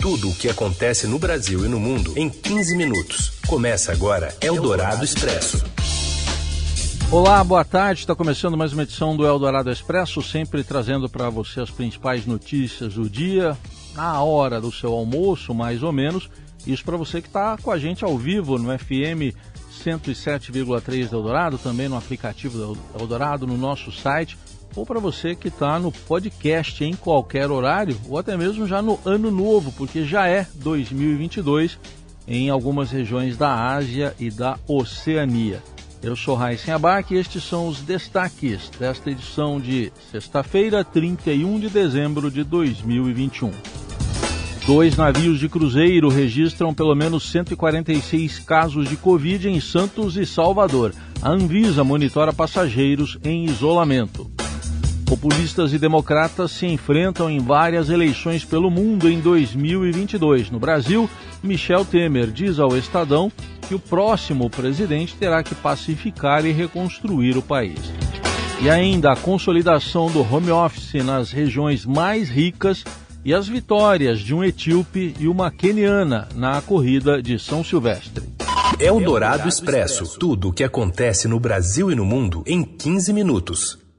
Tudo o que acontece no Brasil e no mundo em 15 minutos. Começa agora Eldorado Expresso. Olá, boa tarde. Está começando mais uma edição do Eldorado Expresso, sempre trazendo para você as principais notícias do dia, na hora do seu almoço, mais ou menos. Isso para você que está com a gente ao vivo no FM 107,3 do Eldorado, também no aplicativo do Eldorado, no nosso site ou para você que está no podcast em qualquer horário, ou até mesmo já no ano novo, porque já é 2022 em algumas regiões da Ásia e da Oceania. Eu sou Raíssen Abac e estes são os destaques desta edição de sexta-feira, 31 de dezembro de 2021. Dois navios de cruzeiro registram pelo menos 146 casos de Covid em Santos e Salvador. A Anvisa monitora passageiros em isolamento. Populistas e democratas se enfrentam em várias eleições pelo mundo em 2022. No Brasil, Michel Temer diz ao Estadão que o próximo presidente terá que pacificar e reconstruir o país. E ainda a consolidação do home office nas regiões mais ricas e as vitórias de um etíope e uma queniana na corrida de São Silvestre. É o Dourado Expresso. Tudo o que acontece no Brasil e no mundo em 15 minutos.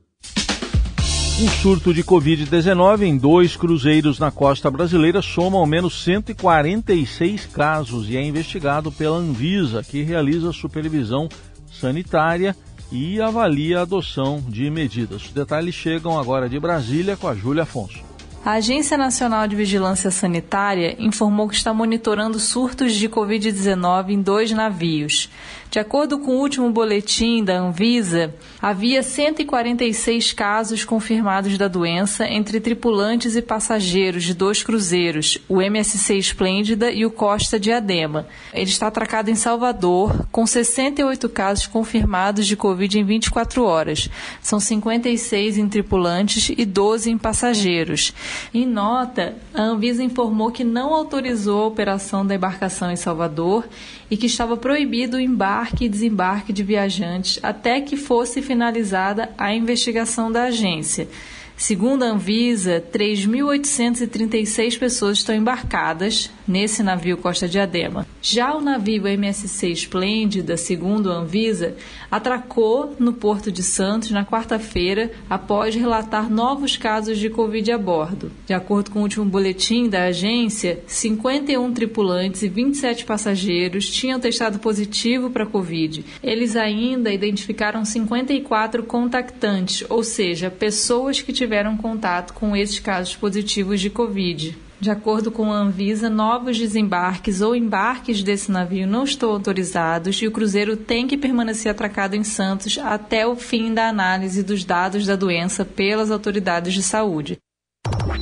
Um surto de Covid-19 em dois cruzeiros na costa brasileira soma ao menos 146 casos e é investigado pela Anvisa, que realiza supervisão sanitária e avalia a adoção de medidas. Os detalhes chegam agora de Brasília com a Júlia Afonso. A Agência Nacional de Vigilância Sanitária informou que está monitorando surtos de Covid-19 em dois navios. De acordo com o último boletim da Anvisa, havia 146 casos confirmados da doença entre tripulantes e passageiros de dois cruzeiros, o MSC Esplêndida e o Costa Diadema. Ele está atracado em Salvador, com 68 casos confirmados de Covid em 24 horas. São 56 em tripulantes e 12 em passageiros. Em nota, a Anvisa informou que não autorizou a operação da embarcação em Salvador e que estava proibido o embarque e desembarque de viajantes até que fosse finalizada a investigação da agência. Segundo a Anvisa, 3.836 pessoas estão embarcadas nesse navio Costa Diadema. Já o navio MSC Esplêndida, segundo a Anvisa, atracou no Porto de Santos na quarta-feira após relatar novos casos de Covid a bordo. De acordo com o último boletim da agência, 51 tripulantes e 27 passageiros tinham testado positivo para Covid. Eles ainda identificaram 54 contactantes, ou seja, pessoas que tiveram tiveram contato com esses casos positivos de Covid. De acordo com a Anvisa, novos desembarques ou embarques desse navio não estão autorizados e o cruzeiro tem que permanecer atracado em Santos até o fim da análise dos dados da doença pelas autoridades de saúde.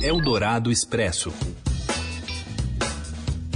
Eldorado Expresso.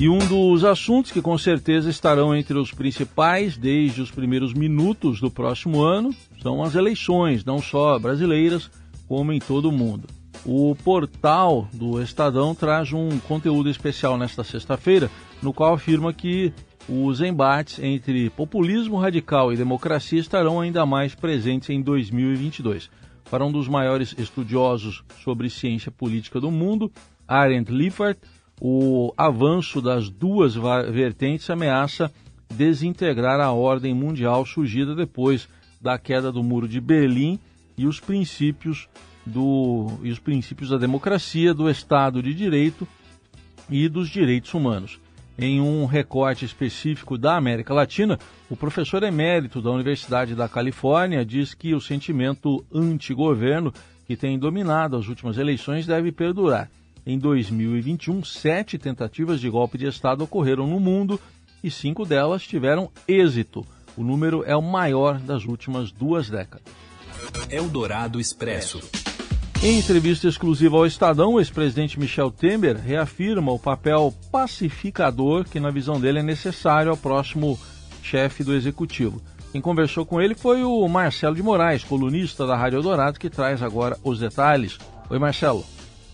E um dos assuntos que com certeza estarão entre os principais desde os primeiros minutos do próximo ano são as eleições, não só brasileiras, como em todo o mundo. O portal do Estadão traz um conteúdo especial nesta sexta-feira, no qual afirma que os embates entre populismo radical e democracia estarão ainda mais presentes em 2022. Para um dos maiores estudiosos sobre ciência política do mundo, Arendt Liffert, o avanço das duas vertentes ameaça desintegrar a ordem mundial surgida depois da queda do Muro de Berlim e os princípios do e os princípios da democracia, do Estado de Direito e dos direitos humanos. Em um recorte específico da América Latina, o professor emérito da Universidade da Califórnia diz que o sentimento anti-governo que tem dominado as últimas eleições deve perdurar. Em 2021, sete tentativas de golpe de Estado ocorreram no mundo e cinco delas tiveram êxito. O número é o maior das últimas duas décadas. Eldorado Expresso. Em entrevista exclusiva ao Estadão, o ex-presidente Michel Temer reafirma o papel pacificador que, na visão dele, é necessário ao próximo chefe do executivo. Quem conversou com ele foi o Marcelo de Moraes, colunista da Rádio Eldorado, que traz agora os detalhes. Oi, Marcelo.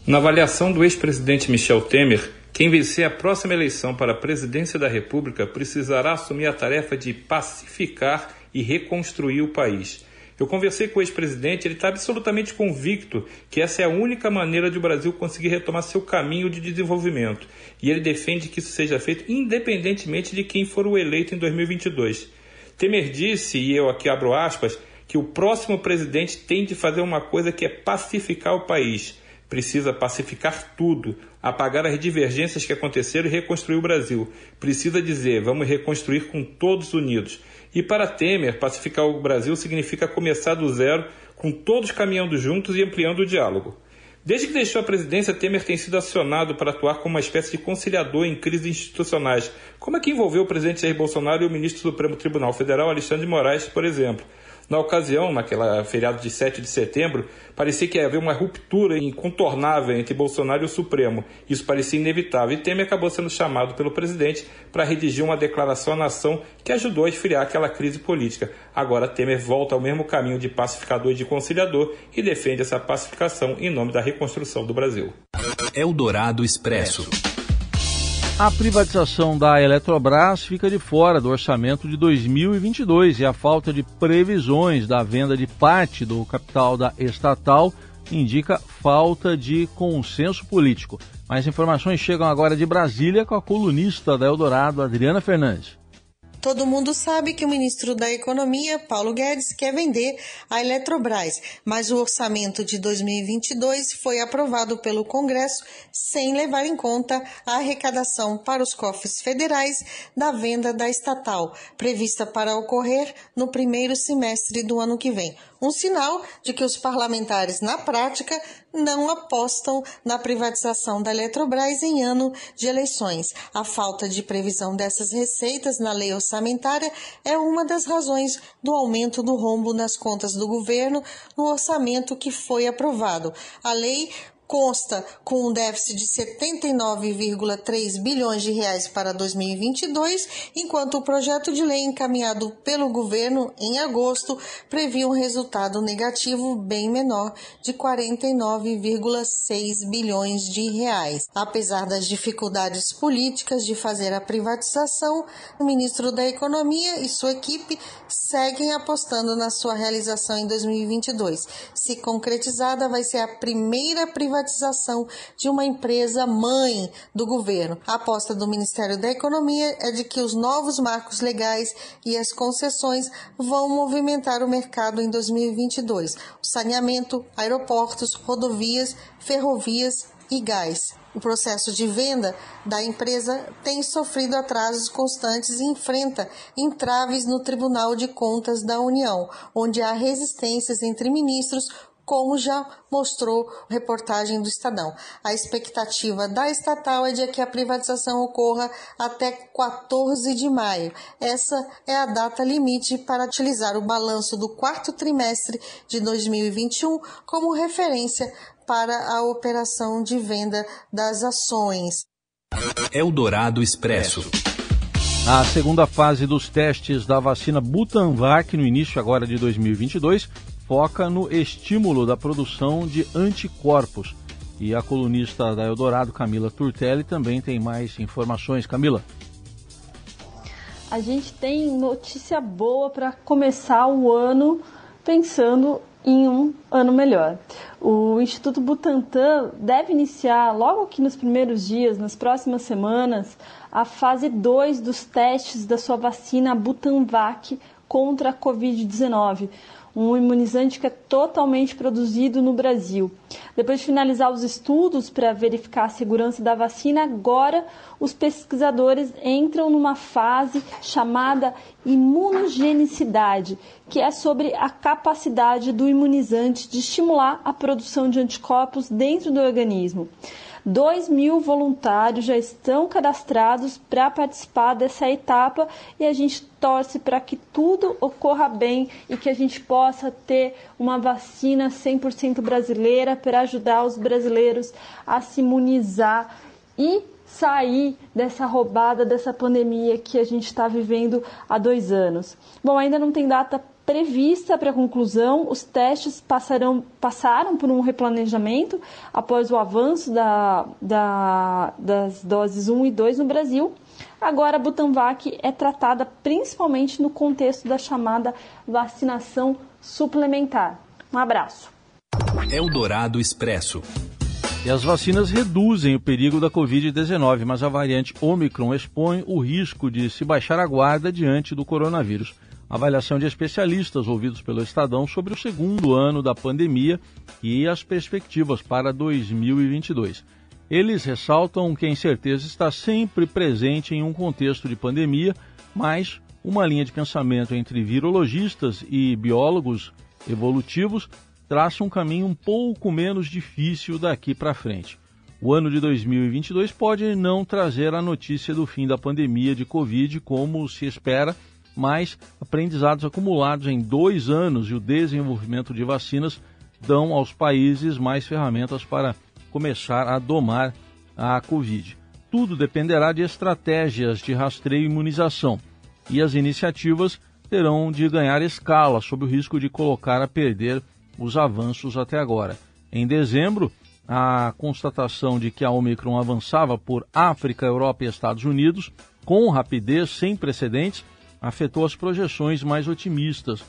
Na avaliação do ex-presidente Michel Temer, quem vencer a próxima eleição para a presidência da República precisará assumir a tarefa de pacificar e reconstruir o país Eu conversei com o ex-presidente, ele está absolutamente convicto que essa é a única maneira de o Brasil conseguir retomar seu caminho de desenvolvimento. E ele defende que isso seja feito independentemente de quem for o eleito em 2022. Temer disse, e eu aqui abro aspas, que o próximo presidente tem de fazer uma coisa que é pacificar o país. Precisa pacificar tudo, apagar as divergências que aconteceram e reconstruir o Brasil. Precisa dizer, vamos reconstruir com todos unidos. E para Temer, pacificar o Brasil significa começar do zero, com todos caminhando juntos e ampliando o diálogo. Desde que deixou a presidência, Temer tem sido acionado para atuar como uma espécie de conciliador em crises institucionais, como a que envolveu o presidente Jair Bolsonaro e o ministro do Supremo Tribunal Federal, Alexandre de Moraes, por exemplo. Na ocasião, naquela feriado de 7 de setembro, parecia que ia haver uma ruptura incontornável entre Bolsonaro e o Supremo. Isso parecia inevitável e Temer acabou sendo chamado pelo presidente para redigir uma declaração à nação que ajudou a esfriar aquela crise política. Agora Temer volta ao mesmo caminho de pacificador e de conciliador e defende essa pacificação em nome da reconstrução do Brasil. Eldorado Expresso. A privatização da Eletrobras fica de fora do orçamento de 2022 e a falta de previsões da venda de parte do capital da estatal indica falta de consenso político. Mais informações chegam agora de Brasília com a colunista da Eldorado, Adriana Fernandes. Todo mundo sabe que o ministro da Economia, Paulo Guedes, quer vender a Eletrobras, mas o orçamento de 2022 foi aprovado pelo Congresso sem levar em conta a arrecadação para os cofres federais da venda da estatal, prevista para ocorrer no primeiro semestre do ano que vem um sinal de que os parlamentares, na prática, não apostam na privatização da Eletrobras em ano de eleições. A falta de previsão dessas receitas na lei orçamentária é uma das razões do aumento do rombo nas contas do governo no orçamento que foi aprovado. A lei consta com um déficit de 79,3 bilhões de reais para 2022, enquanto o projeto de lei encaminhado pelo governo em agosto previa um resultado negativo bem menor de 49,6 bilhões de reais. Apesar das dificuldades políticas de fazer a privatização, o ministro da Economia e sua equipe seguem apostando na sua realização em 2022. Se concretizada, vai ser a primeira privatização privatização de uma empresa mãe do governo. A aposta do Ministério da Economia é de que os novos marcos legais e as concessões vão movimentar o mercado em 2022. O saneamento, aeroportos, rodovias, ferrovias e gás. O processo de venda da empresa tem sofrido atrasos constantes e enfrenta entraves no Tribunal de Contas da União, onde há resistências entre ministros como já mostrou reportagem do Estadão. A expectativa da estatal é de que a privatização ocorra até 14 de maio. Essa é a data limite para utilizar o balanço do quarto trimestre de 2021 como referência para a operação de venda das ações. Eldorado Expresso. A segunda fase dos testes da vacina Butanvac no início agora de 2022 foca no estímulo da produção de anticorpos. E a colunista da Eldorado, Camila Turtelli, também tem mais informações. Camila. A gente tem notícia boa para começar o ano pensando em um ano melhor. O Instituto Butantan deve iniciar logo aqui nos primeiros dias, nas próximas semanas, a fase 2 dos testes da sua vacina Butanvac contra a Covid-19 um imunizante que é totalmente produzido no Brasil. Depois de finalizar os estudos para verificar a segurança da vacina, agora os pesquisadores entram numa fase chamada imunogenicidade, que é sobre a capacidade do imunizante de estimular a produção de anticorpos dentro do organismo. 2 mil voluntários já estão cadastrados para participar dessa etapa e a gente torce para que tudo ocorra bem e que a gente possa ter uma vacina 100% brasileira para ajudar os brasileiros a se imunizar e sair dessa roubada, dessa pandemia que a gente está vivendo há dois anos. Bom, ainda não tem data prevista para conclusão, os testes passarão, passaram por um replanejamento após o avanço da, da, das doses 1 e 2 no Brasil. Agora, a Butanvac é tratada principalmente no contexto da chamada vacinação suplementar. Um abraço. Eldorado Expresso. E as vacinas reduzem o perigo da Covid-19, mas a variante Omicron expõe o risco de se baixar a guarda diante do coronavírus. Avaliação de especialistas ouvidos pelo Estadão sobre o segundo ano da pandemia e as perspectivas para 2022. Eles ressaltam que a incerteza está sempre presente em um contexto de pandemia, mas uma linha de pensamento entre virologistas e biólogos evolutivos traça um caminho um pouco menos difícil daqui para frente. O ano de 2022 pode não trazer a notícia do fim da pandemia de Covid como se espera, mas aprendizados acumulados em dois anos e o desenvolvimento de vacinas dão aos países mais ferramentas para começar a domar a Covid. Tudo dependerá de estratégias de rastreio e imunização, e as iniciativas terão de ganhar escala sob o risco de colocar a perder os avanços até agora. Em dezembro, a constatação de que a Omicron avançava por África, Europa e Estados Unidos com rapidez sem precedentes afetou as projeções mais otimistas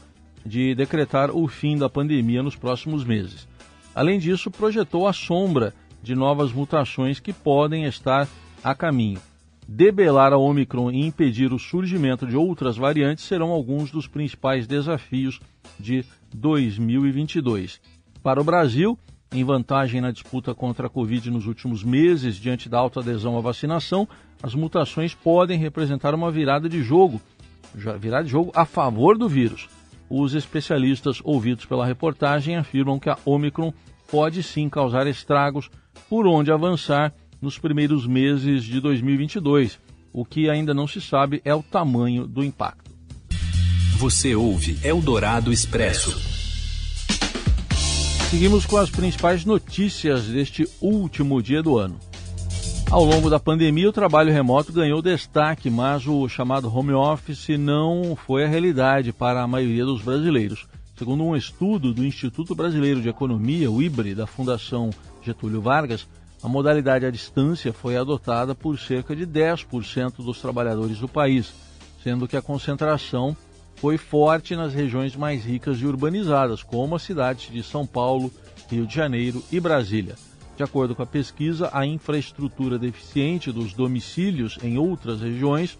de decretar o fim da pandemia nos próximos meses. Além disso, projetou a sombra de novas mutações que podem estar a caminho. Debelar a Omicron e impedir o surgimento de outras variantes serão alguns dos principais desafios de 2022. Para o Brasil, em vantagem na disputa contra a Covid nos últimos meses, diante da alta adesão à vacinação, as mutações podem representar uma virada de jogo, virada de jogo a favor do vírus. Os especialistas ouvidos pela reportagem afirmam que a Omicron pode sim causar estragos por onde avançar nos primeiros meses de 2022. O que ainda não se sabe é o tamanho do impacto. Você ouve Eldorado Expresso. Seguimos com as principais notícias deste último dia do ano. Ao longo da pandemia, o trabalho remoto ganhou destaque, mas o chamado home office não foi a realidade para a maioria dos brasileiros. Segundo um estudo do Instituto Brasileiro de Economia, o IBRE, da Fundação Getúlio Vargas, a modalidade à distância foi adotada por cerca de 10% dos trabalhadores do país, sendo que a concentração foi forte nas regiões mais ricas e urbanizadas, como as cidades de São Paulo, Rio de Janeiro e Brasília. De acordo com a pesquisa, a infraestrutura deficiente dos domicílios em outras regiões,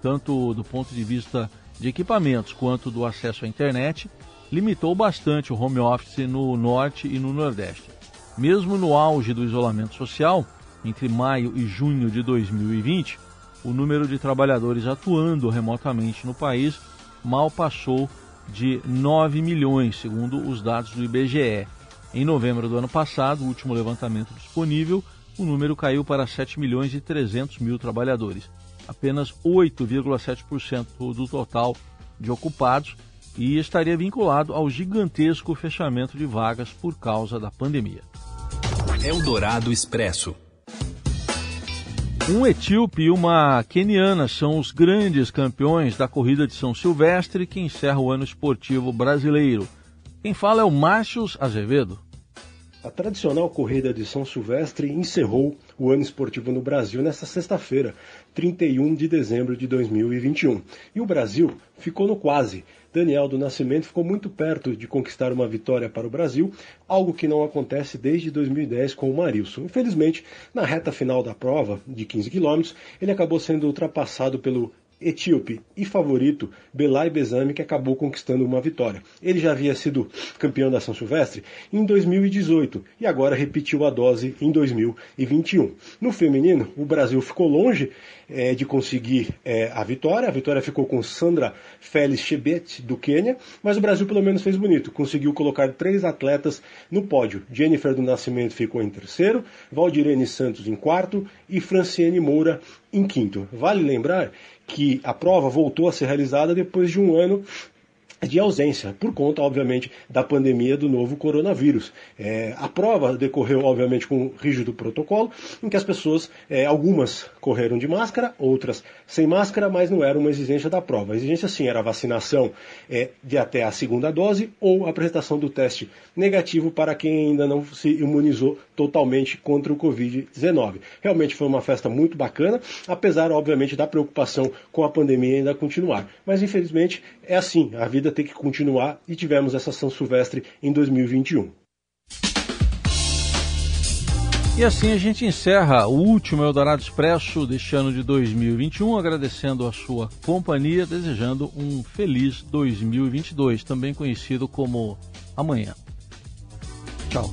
tanto do ponto de vista de equipamentos quanto do acesso à internet, limitou bastante o home office no norte e no nordeste. Mesmo no auge do isolamento social, entre maio e junho de 2020, o número de trabalhadores atuando remotamente no país mal passou de 9 milhões, segundo os dados do IBGE. Em novembro do ano passado, o último levantamento disponível, o número caiu para 7 milhões e 300 mil trabalhadores, apenas 8,7% do total de ocupados e estaria vinculado ao gigantesco fechamento de vagas por causa da pandemia. Eldorado Expresso. Um etíope e uma queniana são os grandes campeões da corrida de São Silvestre que encerra o ano esportivo brasileiro. Quem fala é o Márcios Azevedo. A tradicional corrida de São Silvestre encerrou o ano esportivo no Brasil nesta sexta-feira, 31 de dezembro de 2021. E o Brasil ficou no quase, Daniel do Nascimento ficou muito perto de conquistar uma vitória para o Brasil, algo que não acontece desde 2010 com o Marilson. Infelizmente, na reta final da prova, de 15 quilômetros, ele acabou sendo ultrapassado pelo etíope e favorito Belay Bezami, que acabou conquistando uma vitória. Ele já havia sido campeão da São Silvestre em 2018 e agora repetiu a dose em 2021. No feminino, o Brasil ficou longe é, de conseguir é, a vitória. A vitória ficou com Sandra Félix Chebet, do Quênia, mas o Brasil pelo menos fez bonito. Conseguiu colocar três atletas no pódio. Jennifer do Nascimento ficou em terceiro, Valdirene Santos em quarto e Franciene Moura em quinto. Vale lembrar que a prova voltou a ser realizada depois de um ano de ausência, por conta, obviamente, da pandemia do novo coronavírus. É, a prova decorreu, obviamente, com um rígido protocolo, em que as pessoas, é, algumas correram de máscara, outras sem máscara, mas não era uma exigência da prova. A exigência, sim, era a vacinação é, de até a segunda dose ou a apresentação do teste negativo para quem ainda não se imunizou totalmente contra o Covid-19. Realmente foi uma festa muito bacana, apesar, obviamente, da preocupação com a pandemia ainda continuar. Mas, infelizmente, é assim, a vida ter que continuar e tivemos essa São Silvestre em 2021. E assim a gente encerra o último Eldorado Expresso deste ano de 2021, agradecendo a sua companhia, desejando um feliz 2022, também conhecido como amanhã. Tchau.